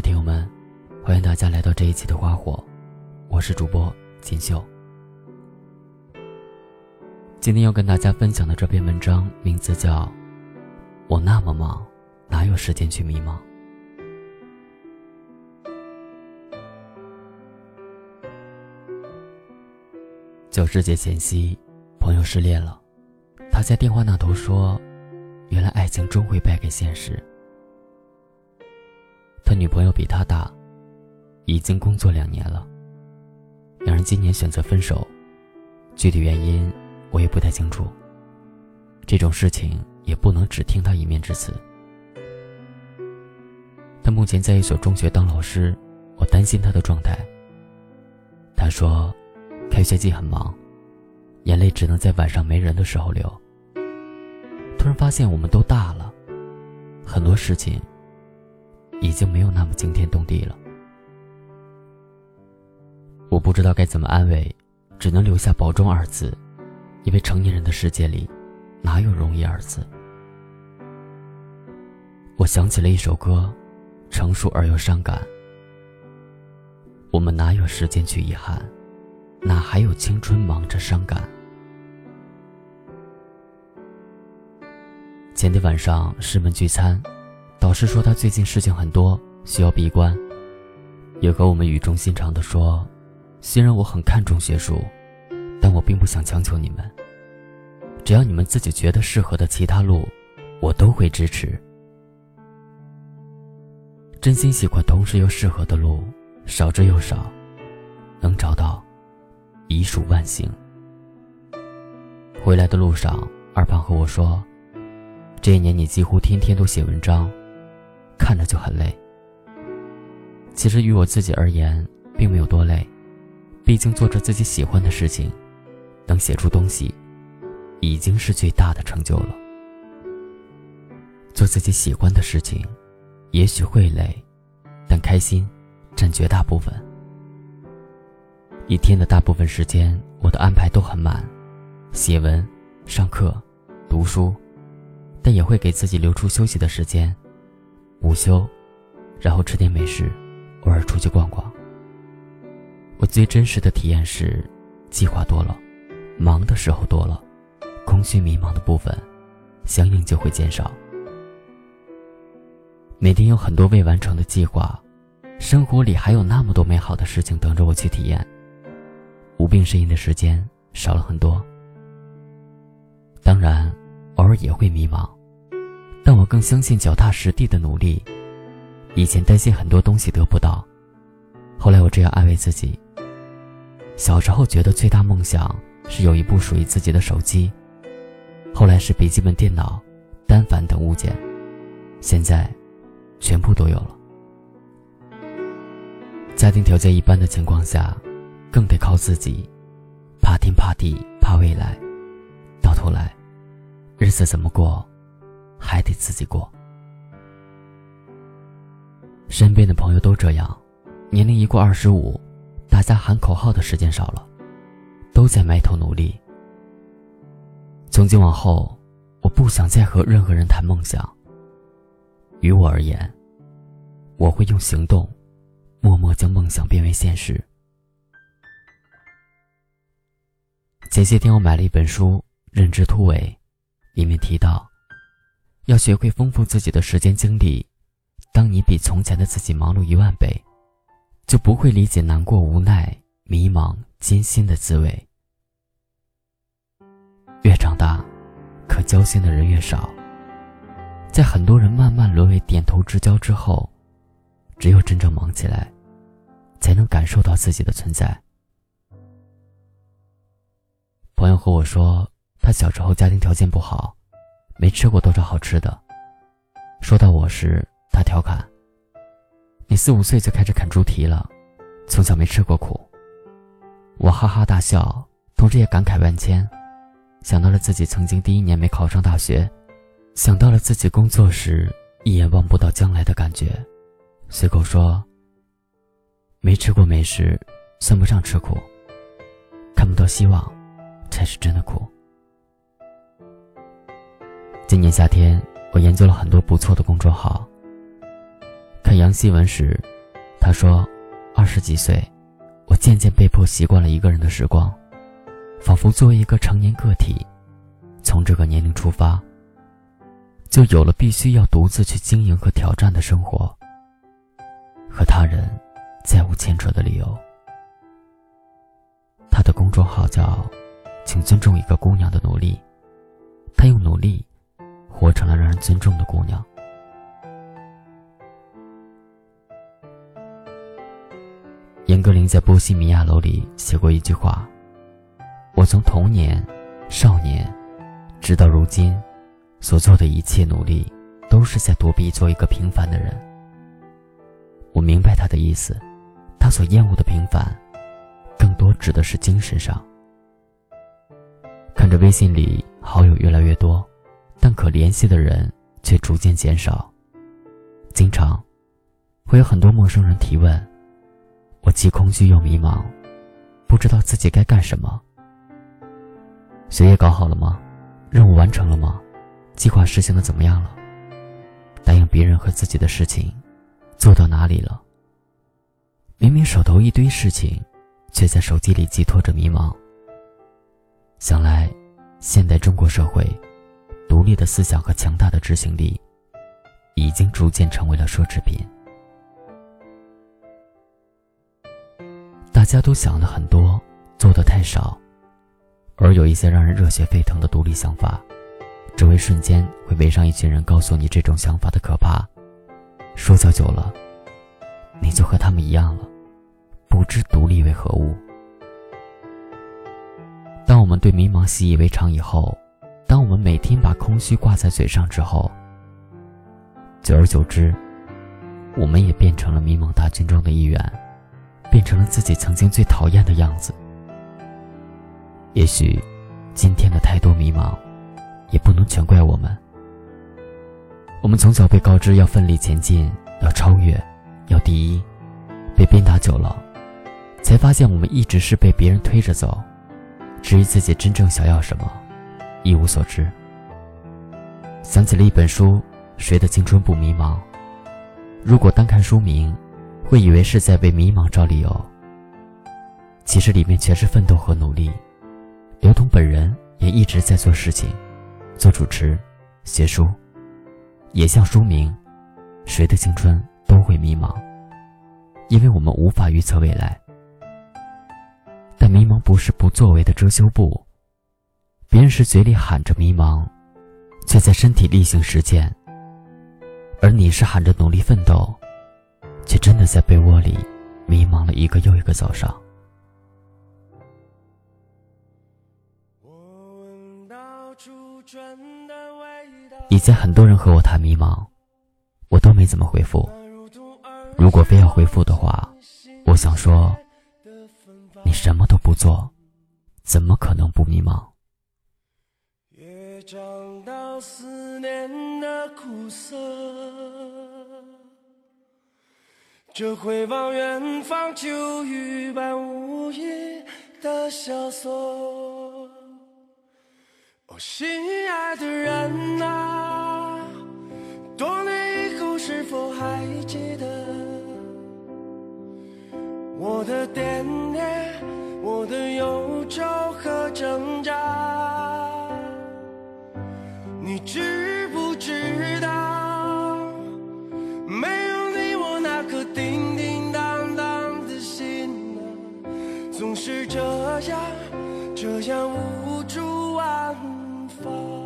的听友们，欢迎大家来到这一期的花火，我是主播锦绣。今天要跟大家分享的这篇文章名字叫《我那么忙，哪有时间去迷茫》。教师节前夕，朋友失恋了，他在电话那头说：“原来爱情终会败给现实。”他女朋友比他大，已经工作两年了。两人今年选择分手，具体原因我也不太清楚。这种事情也不能只听他一面之词。他目前在一所中学当老师，我担心他的状态。他说，开学季很忙，眼泪只能在晚上没人的时候流。突然发现我们都大了，很多事情。已经没有那么惊天动地了。我不知道该怎么安慰，只能留下“保重”二字，因为成年人的世界里，哪有容易二字？我想起了一首歌，成熟而又伤感。我们哪有时间去遗憾，哪还有青春忙着伤感？前天晚上师门聚餐。导师说他最近事情很多，需要闭关，也和我们语重心长地说：“虽然我很看重学术，但我并不想强求你们。只要你们自己觉得适合的其他路，我都会支持。真心喜欢同时又适合的路，少之又少，能找到，已属万幸。”回来的路上，二胖和我说：“这一年你几乎天天都写文章。”看着就很累。其实于我自己而言，并没有多累，毕竟做着自己喜欢的事情，能写出东西，已经是最大的成就了。做自己喜欢的事情，也许会累，但开心占绝大部分。一天的大部分时间，我的安排都很满，写文、上课、读书，但也会给自己留出休息的时间。午休，然后吃点美食，偶尔出去逛逛。我最真实的体验是，计划多了，忙的时候多了，空虚迷茫的部分，相应就会减少。每天有很多未完成的计划，生活里还有那么多美好的事情等着我去体验。无病呻吟的时间少了很多，当然，偶尔也会迷茫。但我更相信脚踏实地的努力。以前担心很多东西得不到，后来我这样安慰自己。小时候觉得最大梦想是有一部属于自己的手机，后来是笔记本电脑、单反等物件，现在，全部都有了。家庭条件一般的情况下，更得靠自己，怕天怕地怕未来，到头来，日子怎么过？还得自己过。身边的朋友都这样，年龄一过二十五，大家喊口号的时间少了，都在埋头努力。从今往后，我不想再和任何人谈梦想。于我而言，我会用行动，默默将梦想变为现实。前些天我买了一本书《认知突围》，里面提到。要学会丰富自己的时间精力。当你比从前的自己忙碌一万倍，就不会理解难过、无奈、迷茫、艰辛的滋味。越长大，可交心的人越少。在很多人慢慢沦为点头之交之后，只有真正忙起来，才能感受到自己的存在。朋友和我说，他小时候家庭条件不好。没吃过多少好吃的。说到我时，他调侃：“你四五岁就开始啃猪蹄了，从小没吃过苦。”我哈哈大笑，同时也感慨万千，想到了自己曾经第一年没考上大学，想到了自己工作时一眼望不到将来的感觉，随口说：“没吃过美食，算不上吃苦；看不到希望，才是真的苦。”今年夏天，我研究了很多不错的公众号。看杨希文时，他说：“二十几岁，我渐渐被迫习惯了一个人的时光，仿佛作为一个成年个体，从这个年龄出发，就有了必须要独自去经营和挑战的生活，和他人再无牵扯的理由。”他的公众号叫“请尊重一个姑娘的努力”，他用努力活成了让人尊重的姑娘。严歌苓在《波西米亚楼》里写过一句话：“我从童年、少年，直到如今，所做的一切努力，都是在躲避做一个平凡的人。”我明白他的意思，他所厌恶的平凡，更多指的是精神上。看着微信里好友越来越多，但可联系的人却逐渐减少，经常会有很多陌生人提问。我既空虚又迷茫，不知道自己该干什么。学业搞好了吗？任务完成了吗？计划实行的怎么样了？答应别人和自己的事情，做到哪里了？明明手头一堆事情，却在手机里寄托着迷茫。想来，现代中国社会，独立的思想和强大的执行力，已经逐渐成为了奢侈品。大家都想了很多，做的太少，而有一些让人热血沸腾的独立想法，只会瞬间会围上一群人，告诉你这种想法的可怕。说教久了，你就和他们一样了，不知独立为何物。当我们对迷茫习以为常以后，当我们每天把空虚挂在嘴上之后，久而久之，我们也变成了迷茫大军中的一员。变成了自己曾经最讨厌的样子。也许，今天的太多迷茫，也不能全怪我们。我们从小被告知要奋力前进，要超越，要第一，被鞭打久了，才发现我们一直是被别人推着走。至于自己真正想要什么，一无所知。想起了一本书《谁的青春不迷茫》，如果单看书名。会以为是在为迷茫找理由，其实里面全是奋斗和努力。刘同本人也一直在做事情，做主持、写书，也像书名，谁的青春都会迷茫，因为我们无法预测未来。但迷茫不是不作为的遮羞布，别人是嘴里喊着迷茫，却在身体力行实践，而你是喊着努力奋斗。却真的在被窝里迷茫了一个又一个早上。以前很多人和我谈迷茫，我都没怎么回复。如果非要回复的话，我想说，你什么都不做，怎么可能不迷茫？这回望远方，秋雨般无意的萧索。哦，心爱的人啊，多年以后是否还记得我的惦念，我的忧愁总是这样，这样无处安放。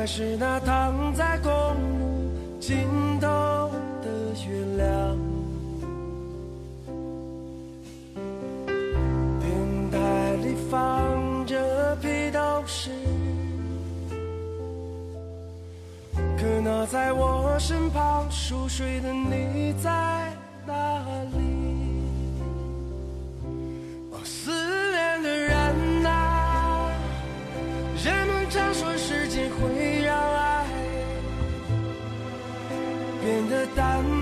还是那躺在公路尽头的月亮。电台里放着披头士，可那在我身旁熟睡的你在哪里？思的淡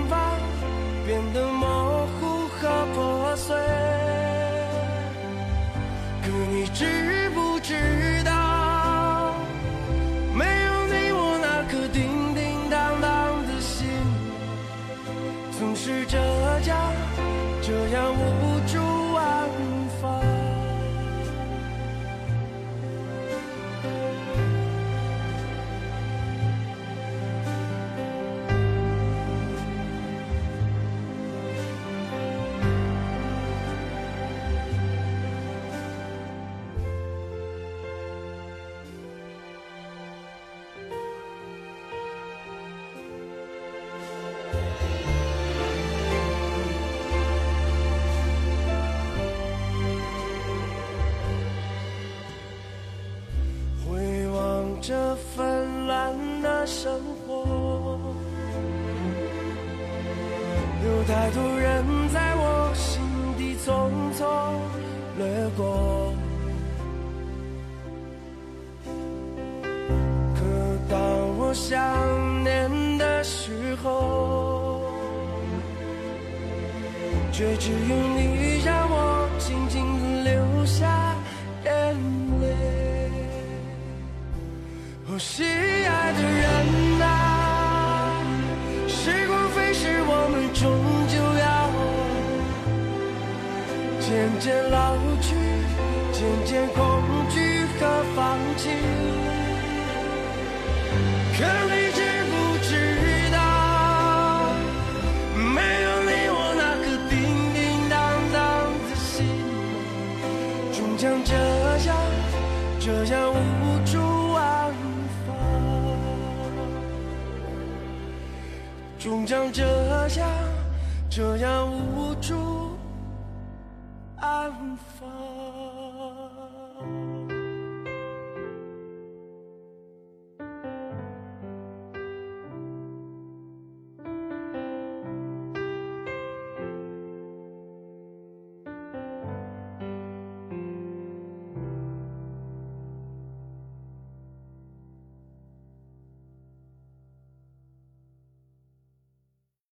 纷乱的生活。有太多人在我心底匆匆掠过，可当我想念的时候，却只有你。这样无助